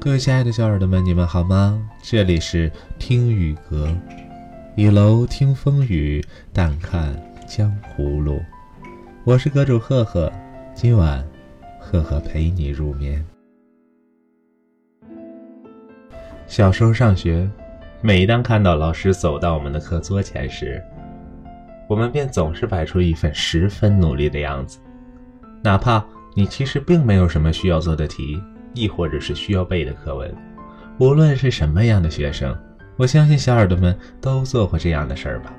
各位亲爱的小耳朵们，你们好吗？这里是听雨阁，倚楼听风雨，淡看江湖路。我是阁主赫赫，今晚赫赫陪你入眠。小时候上学，每当看到老师走到我们的课桌前时，我们便总是摆出一份十分努力的样子，哪怕你其实并没有什么需要做的题。亦或者是需要背的课文，无论是什么样的学生，我相信小耳朵们都做过这样的事儿吧。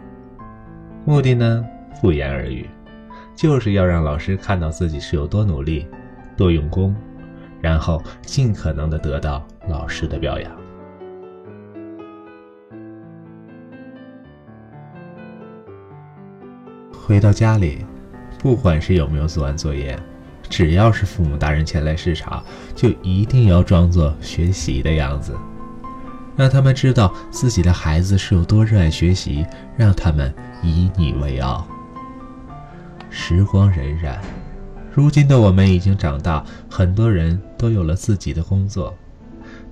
目的呢，不言而喻，就是要让老师看到自己是有多努力、多用功，然后尽可能的得到老师的表扬。回到家里，不管是有没有做完作业。只要是父母大人前来视察，就一定要装作学习的样子，让他们知道自己的孩子是有多热爱学习，让他们以你为傲。时光荏苒，如今的我们已经长大，很多人都有了自己的工作，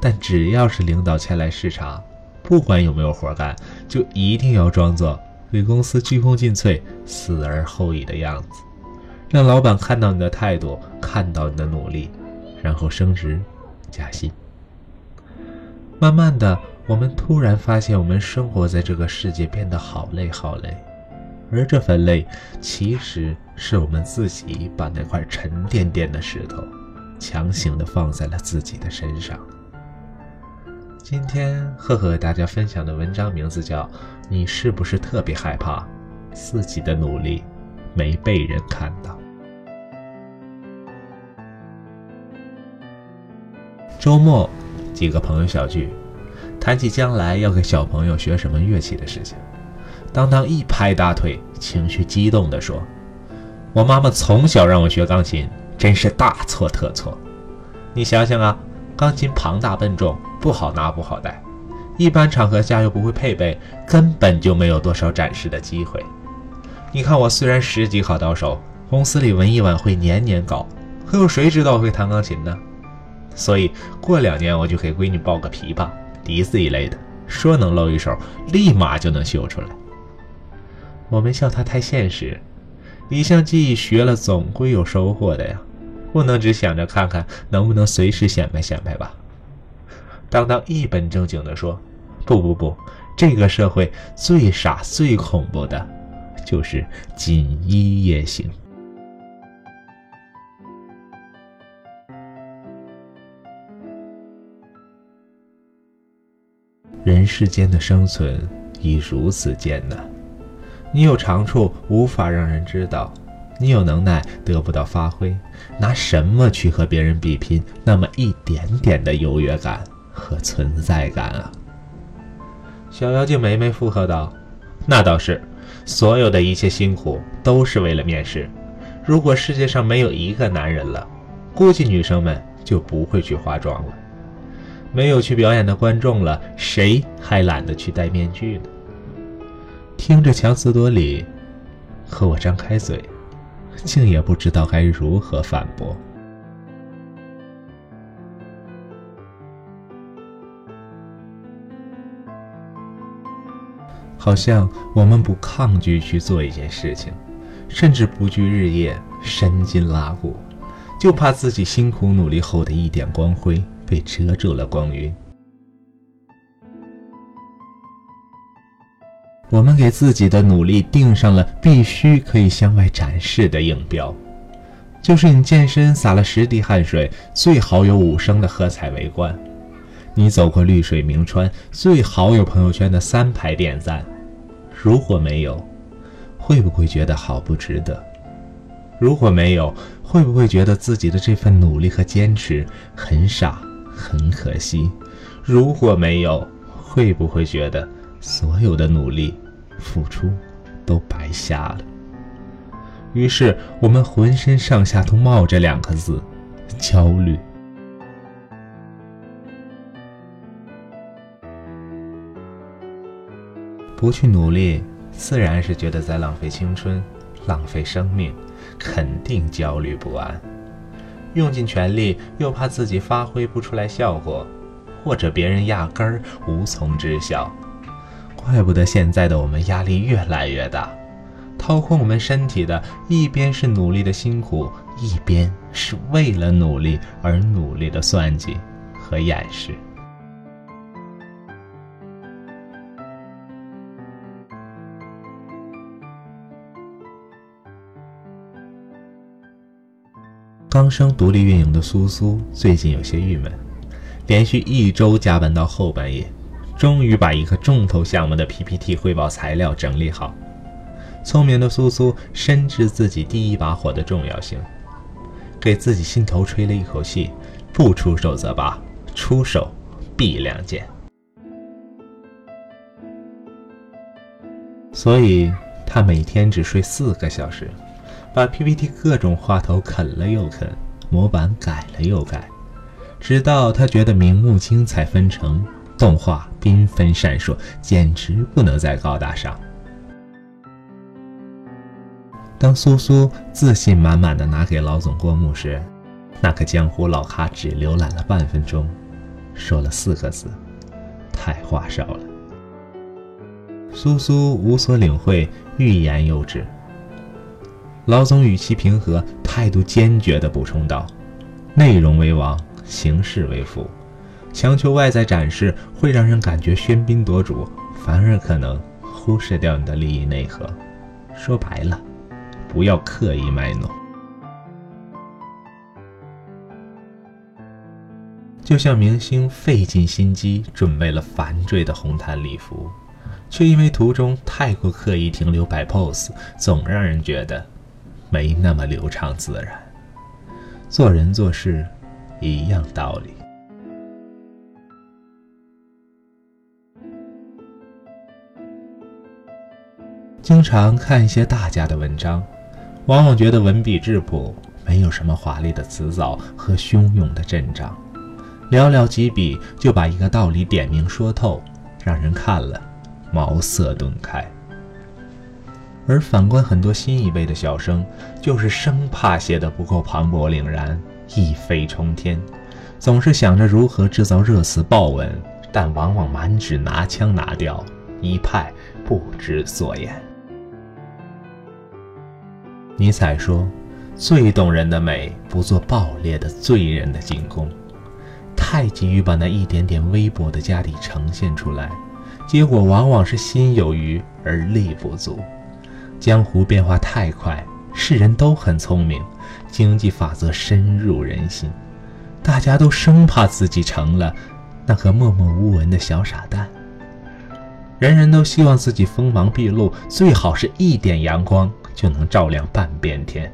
但只要是领导前来视察，不管有没有活干，就一定要装作对公司鞠躬尽瘁、死而后已的样子。让老板看到你的态度，看到你的努力，然后升职加薪。慢慢的，我们突然发现，我们生活在这个世界变得好累好累，而这份累，其实是我们自己把那块沉甸甸的石头，强行的放在了自己的身上。今天赫赫给大家分享的文章名字叫《你是不是特别害怕自己的努力没被人看到》。周末，几个朋友小聚，谈起将来要给小朋友学什么乐器的事情。当当一拍大腿，情绪激动地说：“我妈妈从小让我学钢琴，真是大错特错。你想想啊，钢琴庞大笨重，不好拿不好带，一般场合下又不会配备，根本就没有多少展示的机会。你看我虽然十级考到手，公司里文艺晚会年年搞，可有谁知道会弹钢琴呢？”所以过两年我就给闺女报个琵琶、笛子一类的，说能露一手，立马就能秀出来。我们笑他太现实，一项技艺学了总归有收获的呀，不能只想着看看能不能随时显摆显摆吧。当当一本正经地说：“不不不，这个社会最傻最恐怖的，就是锦衣夜行。”人世间的生存已如此艰难，你有长处无法让人知道，你有能耐得不到发挥，拿什么去和别人比拼那么一点点的优越感和存在感啊？小妖精梅梅附和道：“那倒是，所有的一切辛苦都是为了面试。如果世界上没有一个男人了，估计女生们就不会去化妆了。”没有去表演的观众了，谁还懒得去戴面具呢？听着强词夺理，和我张开嘴，竟也不知道该如何反驳。好像我们不抗拒去做一件事情，甚至不惧日夜神筋拉骨，就怕自己辛苦努力后的一点光辉。被遮住了光晕。我们给自己的努力定上了必须可以向外展示的硬标，就是你健身洒了十滴汗水，最好有五升的喝彩围观；你走过绿水明川，最好有朋友圈的三排点赞。如果没有，会不会觉得好不值得？如果没有，会不会觉得自己的这份努力和坚持很傻？很可惜，如果没有，会不会觉得所有的努力、付出都白瞎了？于是，我们浑身上下都冒着两个字：焦虑。不去努力，自然是觉得在浪费青春、浪费生命，肯定焦虑不安。用尽全力，又怕自己发挥不出来效果，或者别人压根儿无从知晓。怪不得现在的我们压力越来越大，掏空我们身体的，一边是努力的辛苦，一边是为了努力而努力的算计和掩饰。刚升独立运营的苏苏最近有些郁闷，连续一周加班到后半夜，终于把一个重头项目的 PPT 汇报材料整理好。聪明的苏苏深知自己第一把火的重要性，给自己心头吹了一口气：不出手则罢，出手必亮剑。所以，他每天只睡四个小时。把 PPT 各种话头啃了又啃，模板改了又改，直到他觉得明目精彩纷呈，动画缤纷闪烁，简直不能再高大上。当苏苏自信满满的拿给老总过目时，那个江湖老咖只浏览了半分钟，说了四个字：“太花哨了。”苏苏无所领会，欲言又止。老总语气平和，态度坚决地补充道：“内容为王，形式为辅。强求外在展示，会让人感觉喧宾夺主，反而可能忽视掉你的利益内核。说白了，不要刻意卖弄。就像明星费尽心机准备了繁赘的红毯礼服，却因为途中太过刻意停留摆 pose，总让人觉得……”没那么流畅自然，做人做事一样道理。经常看一些大家的文章，往往觉得文笔质朴，没有什么华丽的辞藻和汹涌的阵仗，寥寥几笔就把一个道理点明说透，让人看了茅塞顿开。而反观很多新一辈的小生，就是生怕写的不够磅礴凛然、一飞冲天，总是想着如何制造热词爆文，但往往满纸拿腔拿调，一派不知所言。尼采说：“最动人的美，不做爆裂的醉人的进攻。”太急于把那一点点微薄的家底呈现出来，结果往往是心有余而力不足。江湖变化太快，世人都很聪明，经济法则深入人心，大家都生怕自己成了那个默默无闻的小傻蛋。人人都希望自己锋芒毕露，最好是一点阳光就能照亮半边天。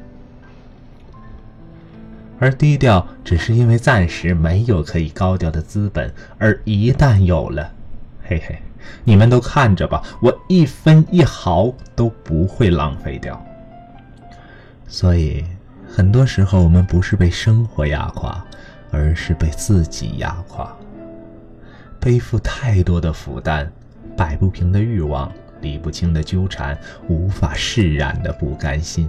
而低调只是因为暂时没有可以高调的资本，而一旦有了，嘿嘿。你们都看着吧，我一分一毫都不会浪费掉。所以，很多时候我们不是被生活压垮，而是被自己压垮。背负太多的负担，摆不平的欲望，理不清的纠缠，无法释然的不甘心。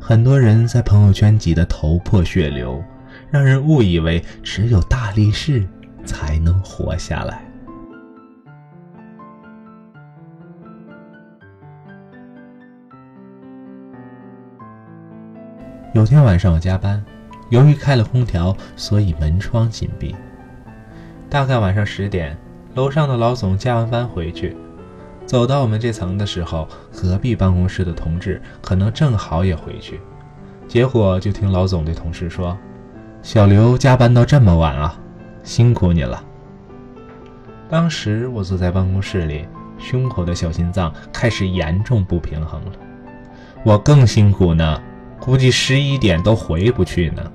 很多人在朋友圈挤得头破血流，让人误以为只有大力士才能活下来。有天晚上我加班，由于开了空调，所以门窗紧闭。大概晚上十点，楼上的老总加完班回去，走到我们这层的时候，隔壁办公室的同志可能正好也回去，结果就听老总对同事说：“小刘加班到这么晚啊，辛苦你了。”当时我坐在办公室里，胸口的小心脏开始严重不平衡了。我更辛苦呢。估计十一点都回不去呢，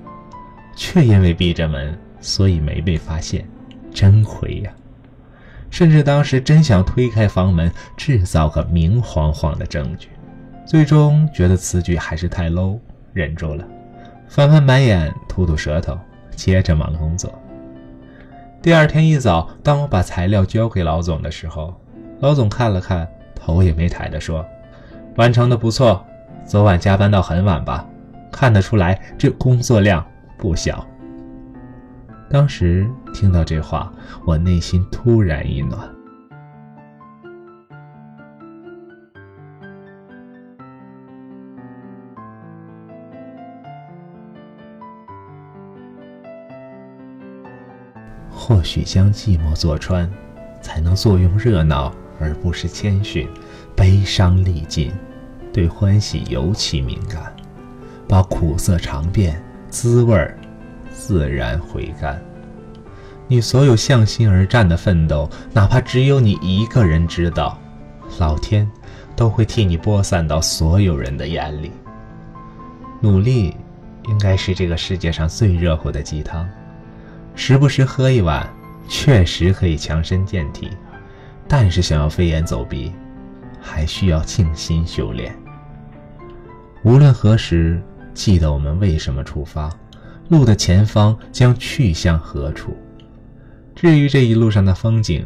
却因为闭着门，所以没被发现，真亏呀！甚至当时真想推开房门，制造个明晃晃的证据，最终觉得此举还是太 low，忍住了，翻翻白眼，吐吐舌头，接着忙工作。第二天一早，当我把材料交给老总的时候，老总看了看，头也没抬的说：“完成的不错。”昨晚加班到很晚吧？看得出来，这工作量不小。当时听到这话，我内心突然一暖。或许将寂寞坐穿，才能坐拥热闹，而不是谦逊。悲伤历尽，对欢喜尤其敏感，把苦涩尝遍，滋味儿自然回甘。你所有向心而战的奋斗，哪怕只有你一个人知道，老天都会替你播散到所有人的眼里。努力，应该是这个世界上最热乎的鸡汤。时不时喝一碗，确实可以强身健体，但是想要飞檐走壁，还需要静心修炼。无论何时，记得我们为什么出发，路的前方将去向何处。至于这一路上的风景，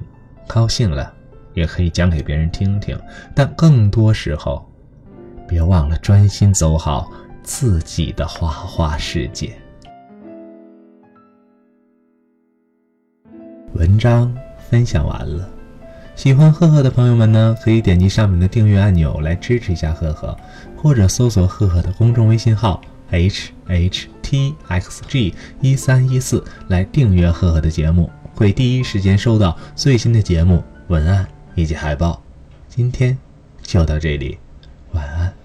高兴了也可以讲给别人听听，但更多时候，别忘了专心走好自己的花花世界。文章分享完了，喜欢赫赫的朋友们呢，可以点击上面的订阅按钮来支持一下赫赫，或者搜索赫赫的公众微信号 h h t x g 一三一四来订阅赫赫的节目，会第一时间收到最新的节目文案以及海报。今天就到这里，晚安。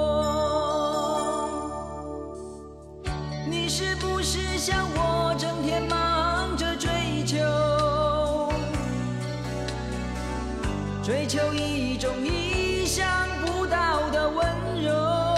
追求一种意想不到的温柔？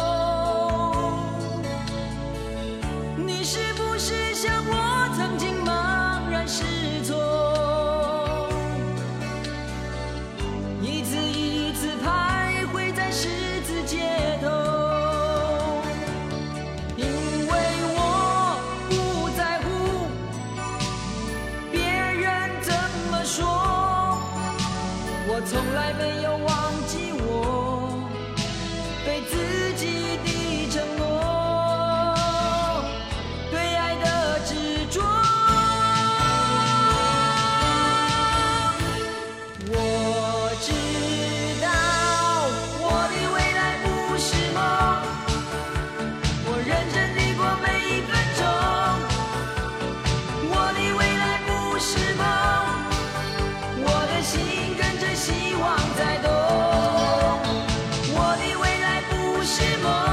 是梦，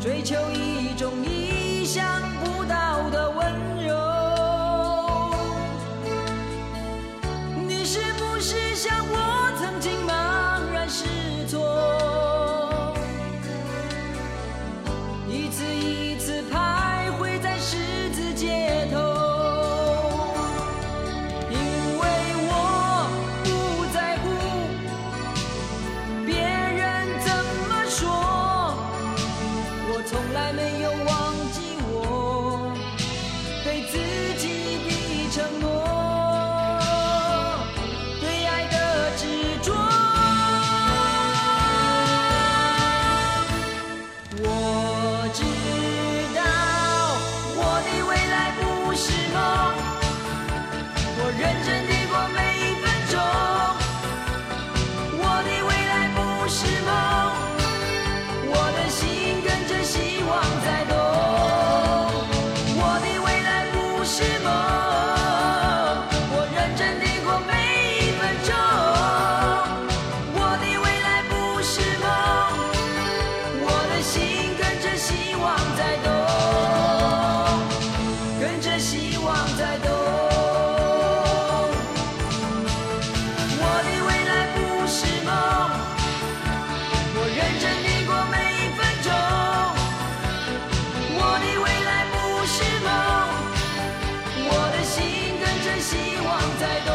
追求一种理想？she 在。